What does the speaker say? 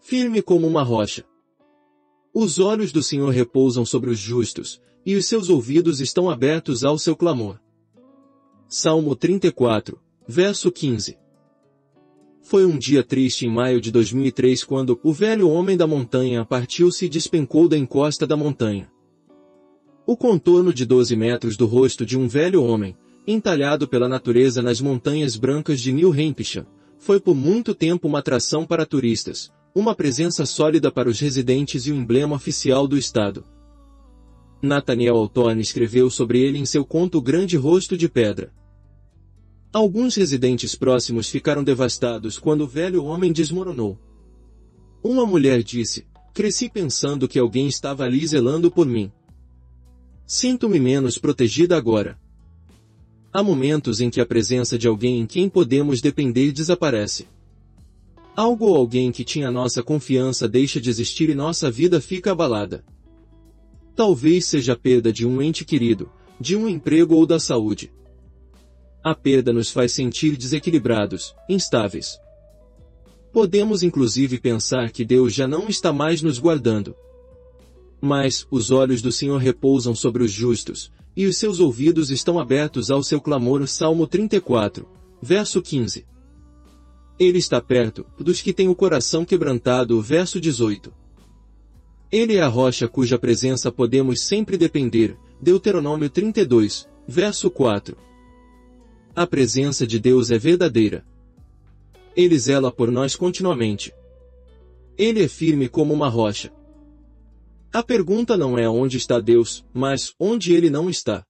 firme como uma rocha. Os olhos do Senhor repousam sobre os justos, e os seus ouvidos estão abertos ao seu clamor. Salmo 34, verso 15. Foi um dia triste em maio de 2003 quando o velho homem da montanha partiu-se e despencou da encosta da montanha. O contorno de 12 metros do rosto de um velho homem, entalhado pela natureza nas montanhas brancas de New Hampshire, foi por muito tempo uma atração para turistas, uma presença sólida para os residentes e o emblema oficial do estado. Nathaniel Altorne escreveu sobre ele em seu conto Grande Rosto de Pedra. Alguns residentes próximos ficaram devastados quando o velho homem desmoronou. Uma mulher disse, cresci pensando que alguém estava ali zelando por mim. Sinto-me menos protegida agora. Há momentos em que a presença de alguém em quem podemos depender desaparece. Algo ou alguém que tinha nossa confiança deixa de existir e nossa vida fica abalada. Talvez seja a perda de um ente querido, de um emprego ou da saúde. A perda nos faz sentir desequilibrados, instáveis. Podemos inclusive pensar que Deus já não está mais nos guardando. Mas, os olhos do Senhor repousam sobre os justos, e os seus ouvidos estão abertos ao seu clamor. Salmo 34, verso 15. Ele está perto dos que têm o coração quebrantado. Verso 18. Ele é a rocha cuja presença podemos sempre depender. Deuteronômio 32, verso 4. A presença de Deus é verdadeira. Ele zela por nós continuamente. Ele é firme como uma rocha. A pergunta não é onde está Deus, mas onde ele não está.